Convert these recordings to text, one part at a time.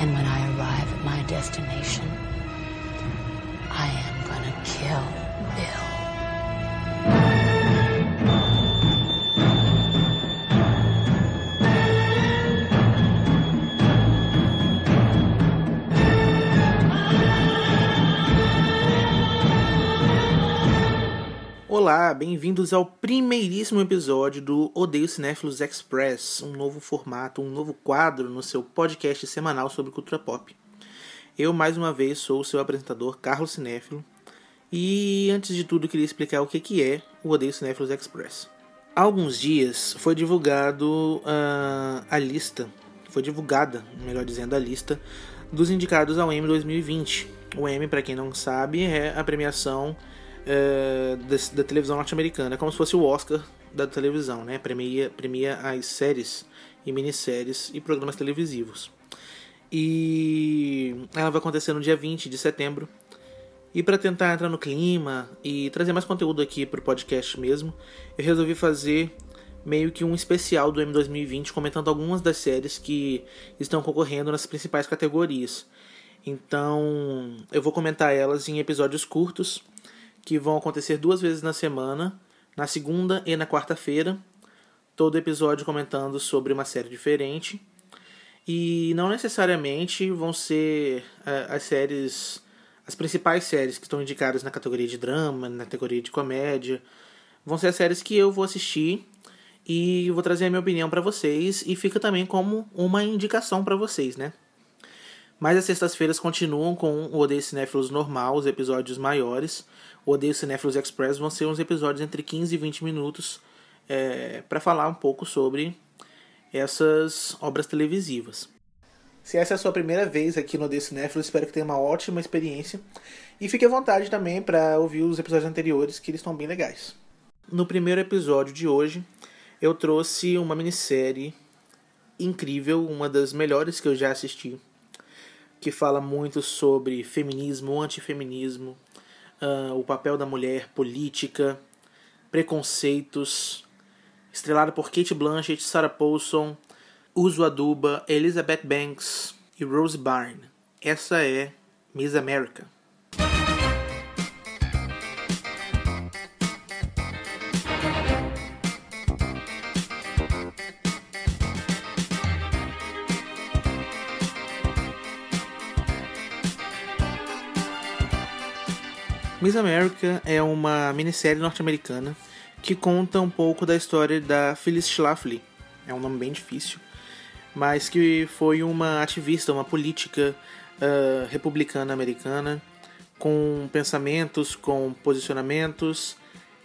And when I arrive at my destination, I am gonna kill Bill. Olá, bem-vindos ao primeiríssimo episódio do Odeio Cinéfilos Express, um novo formato, um novo quadro no seu podcast semanal sobre cultura pop. Eu, mais uma vez, sou o seu apresentador, Carlos Cinéfilo, e antes de tudo queria explicar o que é o Odeio Cinéfilos Express. Há alguns dias foi divulgado uh, a lista, foi divulgada, melhor dizendo, a lista dos indicados ao Emmy 2020. O Emmy, para quem não sabe, é a premiação uh, da, da, televisão norte-americana, como se fosse o Oscar da televisão, né? Premia, premia as séries e minisséries e programas televisivos. E ela vai acontecer no dia 20 de setembro. E para tentar entrar no clima e trazer mais conteúdo aqui para o podcast mesmo, eu resolvi fazer meio que um especial do M 2020 comentando algumas das séries que estão concorrendo nas principais categorias. Então, eu vou comentar elas em episódios curtos que vão acontecer duas vezes na semana, na segunda e na quarta-feira. Todo episódio comentando sobre uma série diferente. E não necessariamente vão ser uh, as séries, as principais séries que estão indicadas na categoria de drama, na categoria de comédia. Vão ser as séries que eu vou assistir e vou trazer a minha opinião para vocês e fica também como uma indicação para vocês, né? Mas as sextas-feiras continuam com o Odeio Cinéfilos normal, os episódios maiores. O Odeio Cinéfilos Express vão ser uns episódios entre 15 e 20 minutos é, para falar um pouco sobre essas obras televisivas. Se essa é a sua primeira vez aqui no Odeio Cinéfilos, espero que tenha uma ótima experiência. E fique à vontade também para ouvir os episódios anteriores, que eles estão bem legais. No primeiro episódio de hoje, eu trouxe uma minissérie incrível, uma das melhores que eu já assisti que fala muito sobre feminismo, antifeminismo, uh, o papel da mulher, política, preconceitos, estrelado por Kate Blanchett, Sarah Paulson, Uso Aduba, Elizabeth Banks e Rose Byrne. Essa é Miss America. Miss America é uma minissérie norte-americana que conta um pouco da história da Phyllis Schlafly. É um nome bem difícil, mas que foi uma ativista, uma política uh, republicana americana com pensamentos, com posicionamentos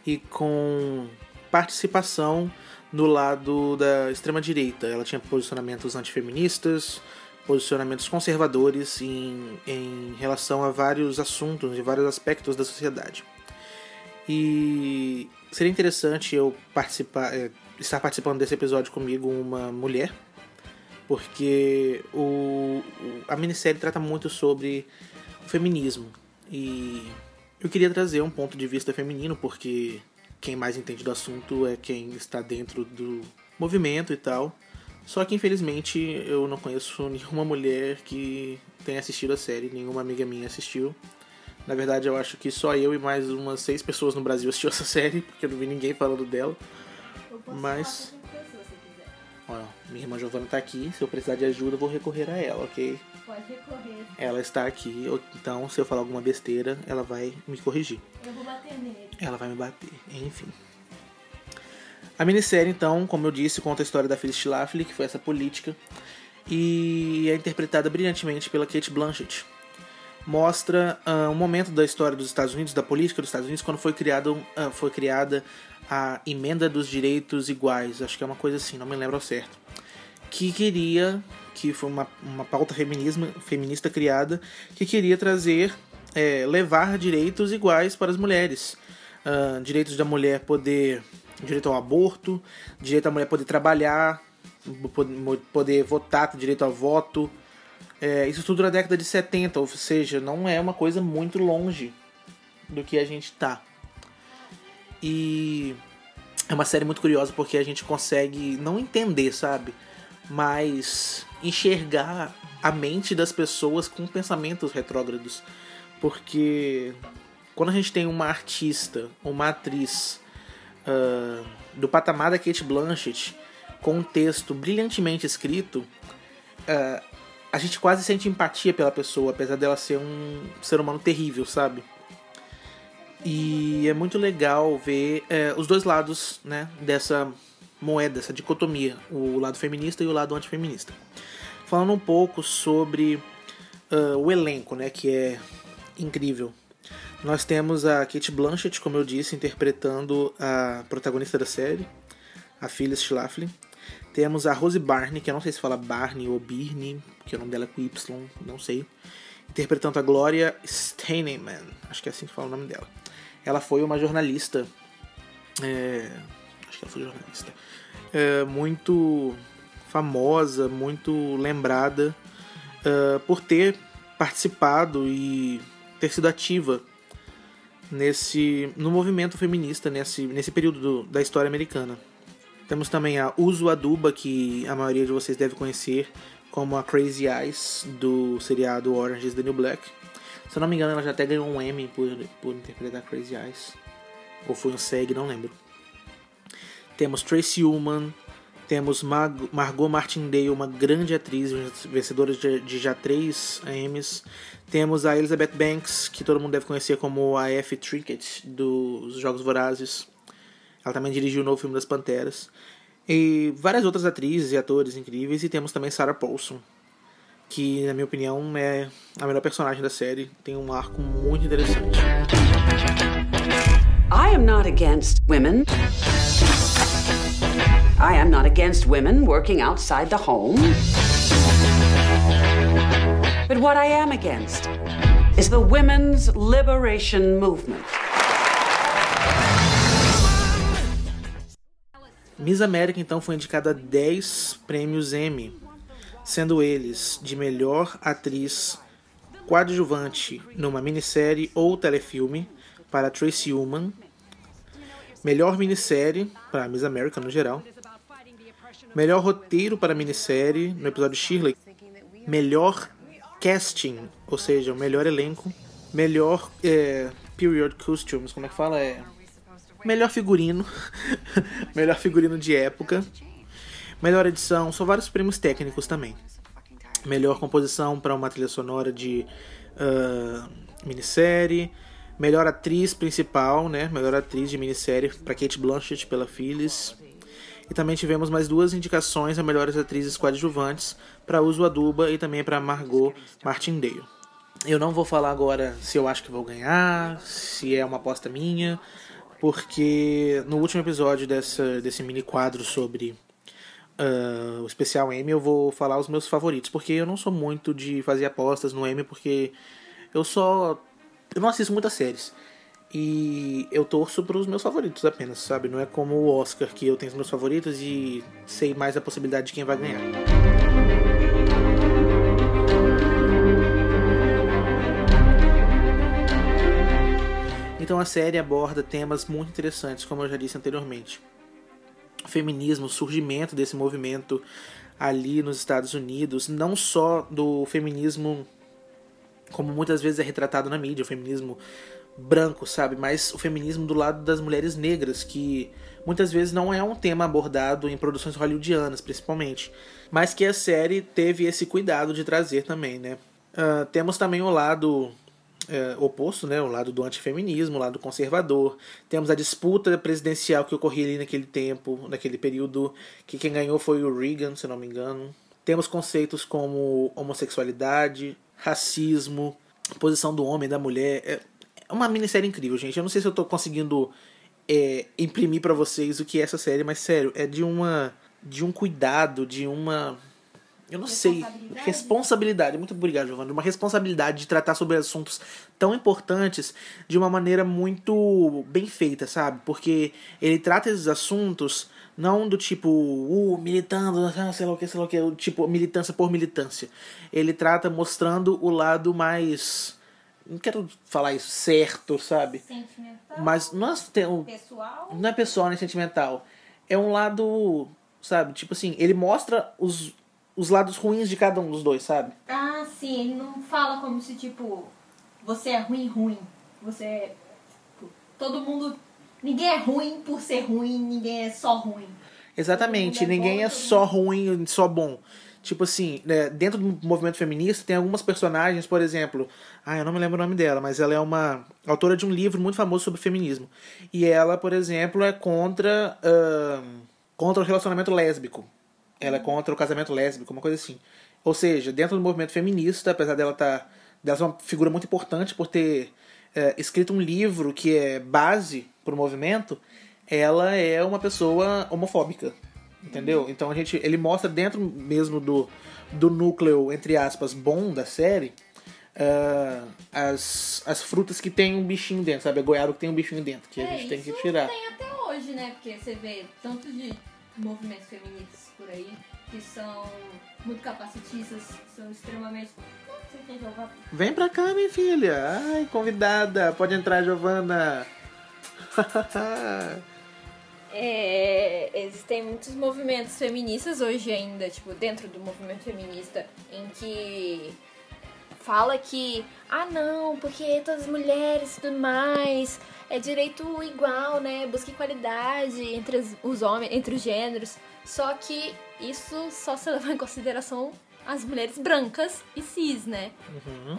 e com participação no lado da extrema direita. Ela tinha posicionamentos antifeministas, posicionamentos conservadores em, em relação a vários assuntos e vários aspectos da sociedade. E seria interessante eu participar, é, estar participando desse episódio comigo uma mulher, porque o, a minissérie trata muito sobre o feminismo. E eu queria trazer um ponto de vista feminino, porque quem mais entende do assunto é quem está dentro do movimento e tal. Só que infelizmente eu não conheço nenhuma mulher que tenha assistido a série, nenhuma amiga minha assistiu. Na verdade, eu acho que só eu e mais umas seis pessoas no Brasil assistiu essa série, porque eu não vi ninguém falando dela. Mas. Olha, minha irmã Giovana tá aqui. Se eu precisar de ajuda, eu vou recorrer a ela, ok? Pode recorrer. Ela está aqui, então se eu falar alguma besteira, ela vai me corrigir. Eu vou bater nele. Ela vai me bater, enfim. A minissérie, então, como eu disse, conta a história da Phyllis Schlafly, que foi essa política, e é interpretada brilhantemente pela Kate Blanchett. Mostra uh, um momento da história dos Estados Unidos, da política dos Estados Unidos, quando foi, criado, uh, foi criada a Emenda dos Direitos Iguais, acho que é uma coisa assim, não me lembro ao certo, que queria, que foi uma, uma pauta feminismo, feminista criada, que queria trazer, é, levar direitos iguais para as mulheres. Uh, direitos da mulher poder direito ao aborto, direito à mulher poder trabalhar, poder votar, ter direito ao voto. É, isso tudo na década de 70, ou seja, não é uma coisa muito longe do que a gente tá. E é uma série muito curiosa porque a gente consegue não entender, sabe? mas enxergar a mente das pessoas com pensamentos retrógrados. Porque quando a gente tem uma artista, uma atriz uh, do patamar da Kate Blanchett, com um texto brilhantemente escrito, uh, a gente quase sente empatia pela pessoa, apesar dela ser um ser humano terrível, sabe? E é muito legal ver uh, os dois lados né, dessa moeda, essa dicotomia, o lado feminista e o lado antifeminista. Falando um pouco sobre uh, o elenco, né, que é incrível. Nós temos a Kate Blanchett, como eu disse, interpretando a protagonista da série, a Phyllis Schlafly. Temos a Rose Barney, que eu não sei se fala Barney ou Birney, porque o nome dela é com Y, não sei. Interpretando a Gloria Steinemann, acho que é assim que fala o nome dela. Ela foi uma jornalista. É, acho que ela foi jornalista. É, muito famosa, muito lembrada uh, por ter participado e ter sido ativa nesse no movimento feminista nesse, nesse período do, da história americana. Temos também a Uso Aduba, que a maioria de vocês deve conhecer como a Crazy Eyes do seriado Orange is the New Black. Se eu não me engano, ela já até ganhou um Emmy por, por interpretar Crazy Eyes. Ou foi um SEG, não lembro. Temos Tracy Ullman, temos Mar Margot Martindale, uma grande atriz, vencedora de, de já três Emmys. Temos a Elizabeth Banks, que todo mundo deve conhecer como a F. Trickett dos Jogos Vorazes. Ela também dirigiu o novo filme das Panteras. E várias outras atrizes e atores incríveis. E temos também Sarah Paulson, que, na minha opinião, é a melhor personagem da série. Tem um arco muito interessante. I am not against women. I am not against women working outside the home. But what I am against is the women's liberation movement. Miss América então foi indicada a 10 prêmios Emmy, sendo eles de melhor atriz coadjuvante numa minissérie ou telefilme para Tracy Ullman, melhor minissérie para Miss América no geral, melhor roteiro para minissérie no episódio Shirley, melhor casting, ou seja, o melhor elenco, melhor é, period costumes, como é que fala? É, melhor figurino, melhor figurino de época, melhor edição, são vários prêmios técnicos também. Melhor composição para uma trilha sonora de uh, minissérie, melhor atriz principal, né? Melhor atriz de minissérie para Kate Blanchett pela Phyllis. E também tivemos mais duas indicações a melhores atrizes coadjuvantes para Uso Aduba e também para Margot Martindale. Eu não vou falar agora se eu acho que vou ganhar, se é uma aposta minha, porque no último episódio dessa, desse mini quadro sobre uh, o especial M eu vou falar os meus favoritos, porque eu não sou muito de fazer apostas no M, porque eu só. Eu não assisto muitas séries. E eu torço para os meus favoritos apenas, sabe? Não é como o Oscar, que eu tenho os meus favoritos e sei mais a possibilidade de quem vai ganhar. Então a série aborda temas muito interessantes, como eu já disse anteriormente. feminismo, surgimento desse movimento ali nos Estados Unidos, não só do feminismo como muitas vezes é retratado na mídia, o feminismo branco, sabe? Mas o feminismo do lado das mulheres negras, que muitas vezes não é um tema abordado em produções hollywoodianas, principalmente. Mas que a série teve esse cuidado de trazer também, né? Uh, temos também o lado é, oposto, né, o lado do antifeminismo, o lado conservador. Temos a disputa presidencial que ocorria ali naquele tempo, naquele período, que quem ganhou foi o Reagan, se não me engano. Temos conceitos como homossexualidade, racismo, posição do homem, da mulher. É uma minissérie incrível, gente. Eu não sei se eu estou conseguindo é, imprimir para vocês o que é essa série, mas sério, é de uma de um cuidado, de uma eu não sei. Responsabilidade. Muito obrigado, Giovanni. Uma responsabilidade de tratar sobre assuntos tão importantes de uma maneira muito bem feita, sabe? Porque ele trata esses assuntos não do tipo, uh, militando, sei lá o que, sei lá o que, tipo, militância por militância. Ele trata mostrando o lado mais. Não quero falar isso certo, sabe? Sentimental. Mas não é, pessoal. não é pessoal nem sentimental. É um lado sabe? Tipo assim, ele mostra os, os lados ruins de cada um dos dois, sabe? Ah, sim, ele não fala como se, tipo, você é ruim, ruim. Você é. tipo, Todo mundo. Ninguém é ruim por ser ruim, ninguém é só ruim. Exatamente, é ninguém bom, é todo só ruim só bom. Tipo assim, né, dentro do movimento feminista tem algumas personagens, por exemplo, ah, eu não me lembro o nome dela, mas ela é uma autora de um livro muito famoso sobre feminismo. E ela, por exemplo, é contra, ahn, contra o relacionamento lésbico. Ela é contra o casamento lésbico, uma coisa assim. Ou seja, dentro do movimento feminista, apesar dela estar. dela ser uma figura muito importante por ter é, escrito um livro que é base para o movimento, ela é uma pessoa homofóbica. Entendeu? Então a gente. Ele mostra dentro mesmo do, do núcleo, entre aspas, bom da série. ah, as, as frutas que tem um bichinho dentro, sabe? A goiaba que tem um bichinho dentro, que a gente tem que É, tirar. tem até hoje, né? Porque você vê tanto de movimentos feministas por aí que são muito capacitistas, são extremamente. Vem pra cá, minha filha. Ai, convidada. Pode entrar, Giovana. É, existem muitos movimentos feministas hoje ainda, tipo, dentro do movimento feminista, em que fala que, ah não, porque todas as mulheres e tudo mais, é direito igual, né? Busca igualdade entre os homens, entre os gêneros. Só que isso só se leva em consideração as mulheres brancas e cis, né?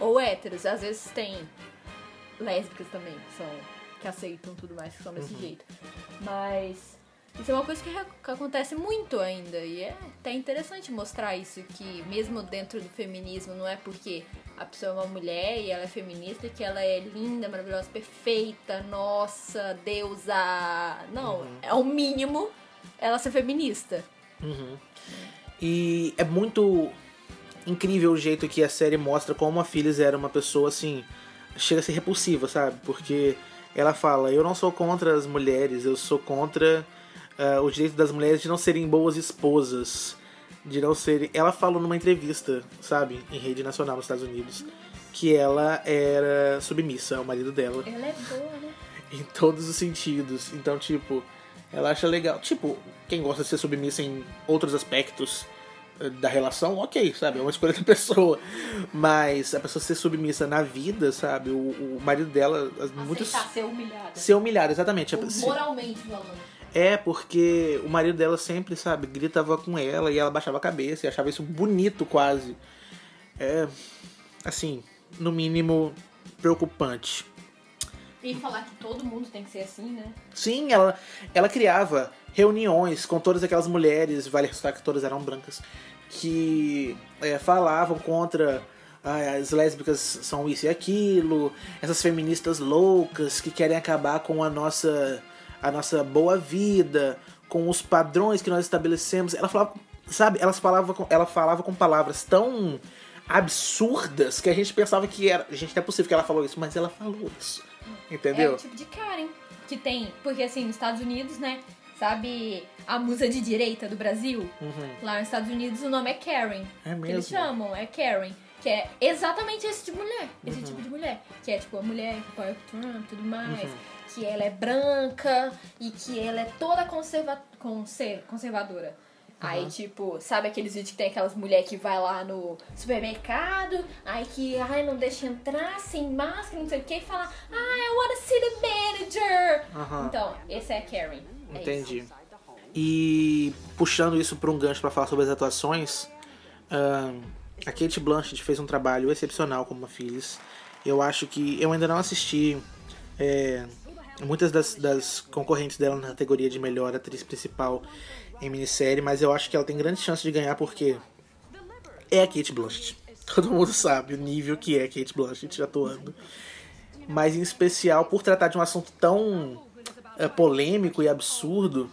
Ou héteros. Às vezes tem lésbicas também, que são que aceitam tudo mais, que são desse jeito. Mas isso é uma coisa que, que acontece muito ainda. E é até interessante mostrar isso, que mesmo dentro do feminismo, não é porque a pessoa é uma mulher e ela é feminista que ela é linda, maravilhosa, perfeita, nossa, deusa. Não, é o mínimo ela ser feminista. E é muito incrível o jeito que a série mostra como a Phyllis era uma pessoa assim. Chega a ser repulsiva, sabe? Porque ela fala: Eu não sou contra as mulheres, eu sou contra ah, o direito das mulheres de não serem boas esposas. De não serem. Ela falou numa entrevista, sabe? Em rede nacional nos Estados Unidos. Que ela era submissa ao marido dela Ela é boa, né? em todos os sentidos. Então, tipo, ela acha legal. Tipo, quem gosta de ser submissa em outros aspectos da relação, ok, sabe? É uma escolha da pessoa. Mas a pessoa ser submissa na vida, sabe? O, o marido dela, as- muitas. Ser humilhada. Ser humilhado, exatamente. A- se- Moralmente falando. É, porque o marido dela sempre, sabe, gritava com ela e ela baixava a cabeça e achava isso bonito quase. É, assim, no mínimo preocupante. E falar que todo mundo tem que ser assim, né? Sim, ela, ela criava reuniões com todas aquelas mulheres, vale ressaltar que todas eram brancas, que é, falavam contra ah, as lésbicas são isso e aquilo, essas feministas loucas que querem acabar com a nossa, a nossa boa vida, com os padrões que nós estabelecemos. Ela falava, sabe, elas falavam com, ela falava com palavras tão absurdas que a gente pensava que era. Gente, não é possível que ela falou isso, mas ela falou isso. Entendeu? É o tipo de Karen que tem. Porque assim, nos Estados Unidos, né? Sabe a musa de direita do Brasil? Lá nos Estados Unidos o nome é Karen. É Que eles mesmo? chamam, é Karen. Que é exatamente esse tipo de mulher. Esse tipo de mulher. Que é tipo a mulher que apoia o Trump e tudo mais. Que ela é branca e que ela é toda conserva conser conservadora. Aí, tipo, sabe aqueles vídeos que tem aquelas mulheres que vai lá no supermercado, aí que, ai, não deixa entrar sem máscara, não sei o que, e fala, ah, I wanna see the manager. Aham. Então, esse é a Karen. É Entendi. isso. E puxando isso para um gancho para falar sobre as atuações, ahn, a Kate Blanchett fez um trabalho excepcional como a Phyllis. Eu acho que eu ainda não assisti é, muitas das, das concorrentes dela na categoria de melhor atriz principal em minissérie, mas eu acho que ela tem grande chance de ganhar porque é a Kate Blanchett. Todo mundo sabe o nível que é a Kate Blanchett atuando. Mas em especial por tratar de um assunto tão é, polêmico e absurdo,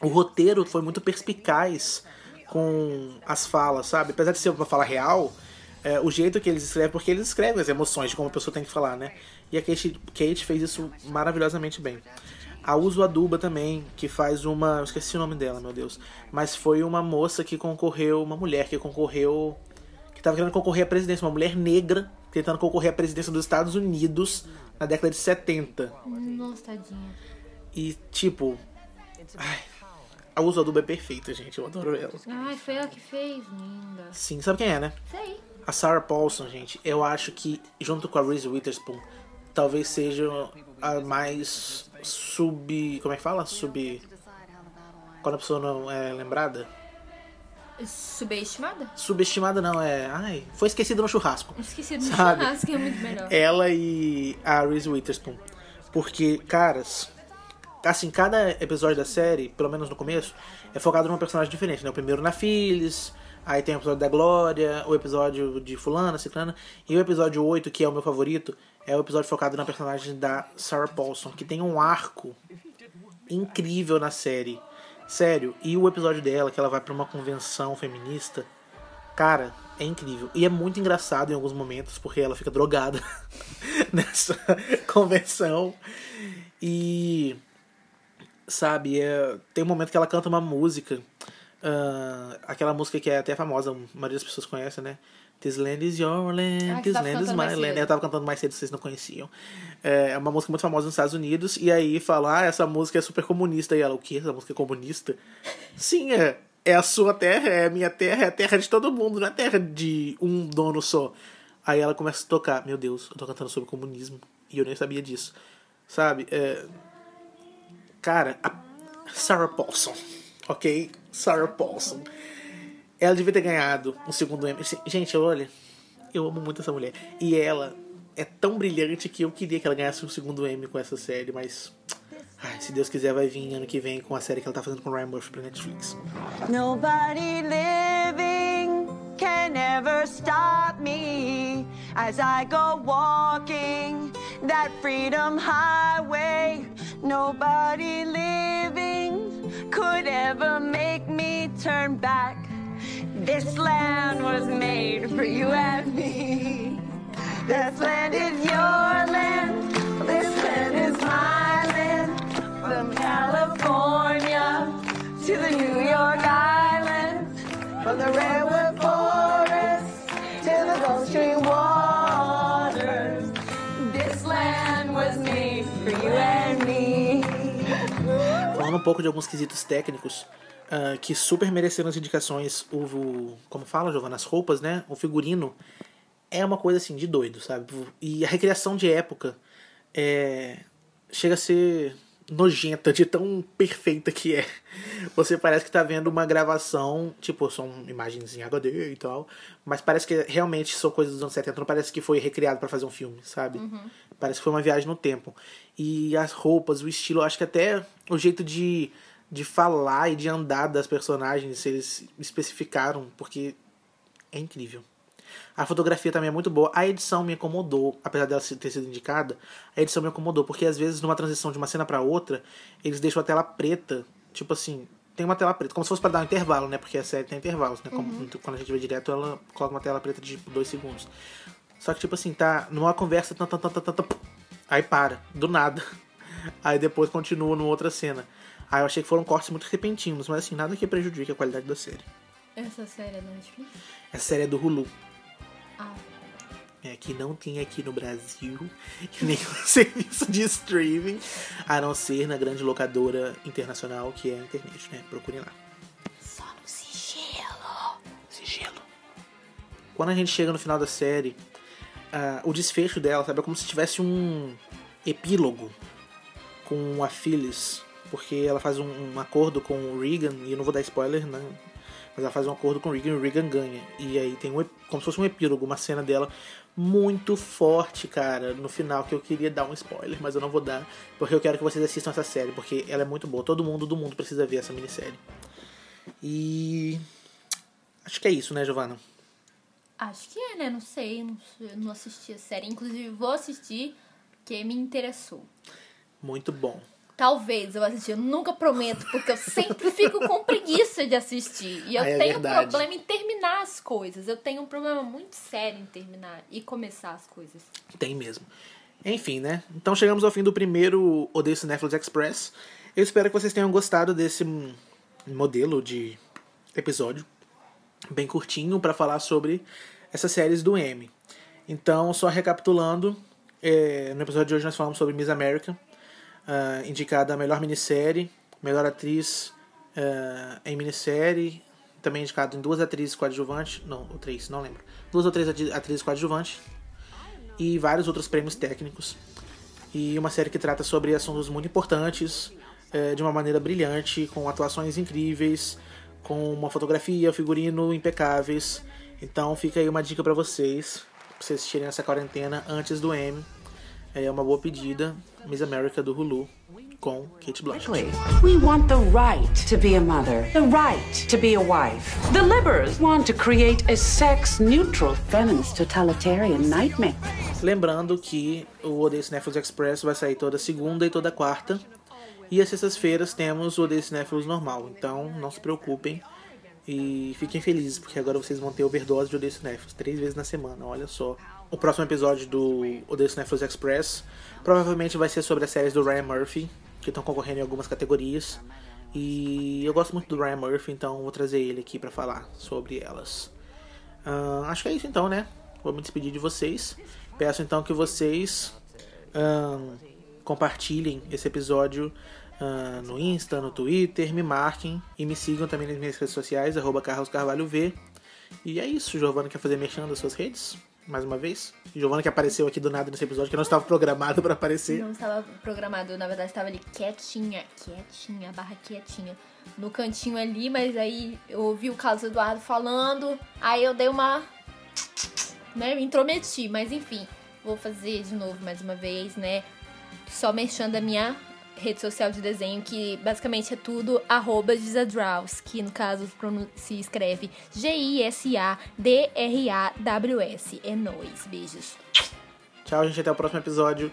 o roteiro foi muito perspicaz com as falas, sabe? Apesar de ser uma fala real, é, o jeito que eles escrevem, porque eles escrevem as emoções de como a pessoa tem que falar, né? E a Kate, Kate fez isso maravilhosamente bem. A Uso Aduba também, que faz uma. Eu esqueci o nome dela, meu Deus. Mas foi uma moça que concorreu, uma mulher que concorreu. que tava querendo concorrer à presidência, uma mulher negra tentando concorrer à presidência dos Estados Unidos na década de 70. Nossa, tadinha. E, tipo. ai, a uso adubo é perfeita, gente. Eu adoro ela. Ai, foi ela que fez, linda. Sim, sabe quem é, né? Sei. A Sarah Paulson, gente, eu acho que, junto com a Reese Witherspoon, talvez seja a mais sub. Como é que fala? Sub. Quando a pessoa não é lembrada? Subestimada? Subestimada não, é. Ai, foi esquecida no churrasco. Esqueci do Sabe? churrasco, é muito melhor. Ela e a Reese Witherspoon. Porque, caras, assim, cada episódio da série, pelo menos no começo, é focado numa personagem diferente, né? O primeiro na Phyllis, aí tem o episódio da Glória, o episódio de Fulana, Ciclana, e o episódio 8, que é o meu favorito, é o episódio focado na personagem da Sarah Paulson, que tem um arco incrível na série. Sério, e o episódio dela, que ela vai pra uma convenção feminista, cara, é incrível. E é muito engraçado em alguns momentos, porque ela fica drogada nessa convenção. E sabe, é, tem um momento que ela canta uma música, ah, aquela música que é até famosa, a maioria das pessoas conhece, né? This land is your land, Ah, this land is my land. Eu tava cantando mais cedo, vocês não conheciam. É uma música muito famosa nos Estados Unidos, e aí fala, ah, essa música é super comunista. E ela, o quê? Essa música é comunista? Sim, é. É a sua terra, é a minha terra, é a terra de todo mundo, não é a terra de um dono só. Aí ela começa a tocar, meu Deus, eu tô cantando sobre comunismo, e eu nem sabia disso. Sabe? É, Cara, a Sarah Paulson, ok? Sarah Paulson. Ela devia ter ganhado um segundo Emmy. Gente, olha, eu amo muito essa mulher. E ela é tão brilhante que eu queria que ela ganhasse um segundo Emmy com essa série, mas. Ai, se Deus quiser, vai vir ano que vem com a série que ela tá fazendo com o Ryan Murphy pra Netflix. Nobody living can ever stop me as I go walking that freedom highway. Nobody living could ever make me turn back. This land was made for you and me. This land is your land. This land is my land. From California to the New York Island. From the redwood forest to the Gulf Stream Falando um pouco de alguns quesitos técnicos ah, que super mereceram as indicações, o, o- como fala, Giovanna, as roupas, né? O figurino é uma coisa assim de doido, sabe? E a recriação de época é, chega a ser nojenta de tão perfeita que é. Você parece que tá vendo uma gravação, tipo, são imagens em HD e tal, mas parece que realmente são coisas dos anos 70, não parece que foi recriado pra fazer um filme, sabe? Parece que foi uma viagem no tempo. E as roupas, o estilo, acho que até o jeito de, de falar e de andar das personagens, eles especificaram, porque é incrível. A fotografia também é muito boa. A edição me incomodou, apesar dela ter sido indicada. A edição me incomodou, porque às vezes numa transição de uma cena pra outra, eles deixam a tela preta. Tipo assim, tem uma tela preta, como se fosse pra dar um intervalo, né? Porque a série tem intervalos, né? Como, Quando a gente vê direto, ela coloca uma tela preta de tipo, dois segundos. Só que, tipo assim, tá numa conversa, tan, tan, tan, aí para, do nada. Aí depois continua numa outra cena. Aí eu achei que foram cortes muito repentinos, mas assim, nada que prejudique a qualidade da série. Essa série é da Netflix? Essa série é do Hulu. Ah, é, que não tem aqui no Brasil nenhum serviço de streaming, a não ser na grande locadora internacional que é a internet, né? Procurem lá. Só no sigilo. Sigilo. Quando a gente chega no final da série, ah, o desfecho dela, sabe, é como se tivesse um epílogo com a Phyllis, porque ela faz um, um acordo com o Regan, e eu não vou dar spoiler, né? Mas ela faz um acordo com o Regan e o Regan ganha. E aí tem um, como se fosse um epílogo, uma cena dela muito forte, cara, no final, que eu queria dar um spoiler, mas eu não vou dar, porque eu quero que vocês assistam essa série, porque ela é muito boa. Todo mundo do mundo precisa ver essa minissérie. E. Acho que é isso, né, Giovana? Acho que é, né? Não sei, não, não assisti a série. Inclusive, vou assistir, porque me interessou. Muito bom. Talvez eu assistir, eu nunca prometo, porque eu sempre fico com preguiça de assistir. E eu Ah, é tenho verdade. problema em terminar as coisas. Eu tenho um problema muito sério em terminar e começar as coisas. Tem mesmo. Enfim, né? Então chegamos ao fim do primeiro Odeio Cinéfilos Express. Eu espero que vocês tenham gostado desse modelo de episódio bem curtinho para falar sobre essas séries do M. Então, só recapitulando, é, no episódio de hoje nós falamos sobre Miss America, ah, indicada a melhor minissérie, melhor atriz é, em minissérie, também indicado em duas atrizes coadjuvantes, não, ou três, não lembro. Duas ou três atrizes coadjuvantes e vários outros prêmios técnicos. E uma série que trata sobre assuntos muito importantes, é, de uma maneira brilhante, com atuações incríveis, com uma fotografia, figurino impecáveis. Então fica aí uma dica pra vocês, pra vocês assistirem essa quarentena antes do M. É uma boa pedida, Miss America do Hulu, com Kate Blanchett. We want the right to be a mother, the right to be a wife. The liberals want to create a sex neutral feminist totalitarian nightmare. Lembrando que o Odeio Cinéfilos Express vai sair toda segunda e toda quarta. E às sextas-feiras temos o Odeio normal. Então não se preocupem e fiquem felizes, porque agora vocês vão ter overdose de Odeio Cinéfilos três vezes na semana, olha só. O próximo episódio do Odeio Express provavelmente vai ser sobre as séries do Ryan Murphy, que estão concorrendo em algumas categorias. E eu gosto muito do Ryan Murphy, então vou trazer ele aqui pra falar sobre elas. Ah, acho que é isso então, né? Vou me despedir de vocês. Peço então que vocês ahn, compartilhem esse episódio ah, no Insta, no Twitter, me marquem e me sigam também nas minhas redes sociais, arroba Carlos Carvalho V. E é isso, Giovana quer fazer mexendo das suas redes? Mais uma vez? Giovana que apareceu aqui do nada nesse episódio, que não estava programado para aparecer. Não estava programado, na verdade estava ali quietinha, quietinha, barra quietinha, no cantinho ali, mas aí eu ouvi o Carlos Eduardo falando, aí eu dei uma. né, me intrometi, mas enfim, vou fazer de novo mais uma vez, né, só mexendo a minha rede social de desenho, que basicamente é tudo arroba que no caso se escreve G-I-S-A-D-R-A-W-S. É nóis, beijos. Tchau, gente, até o próximo episódio.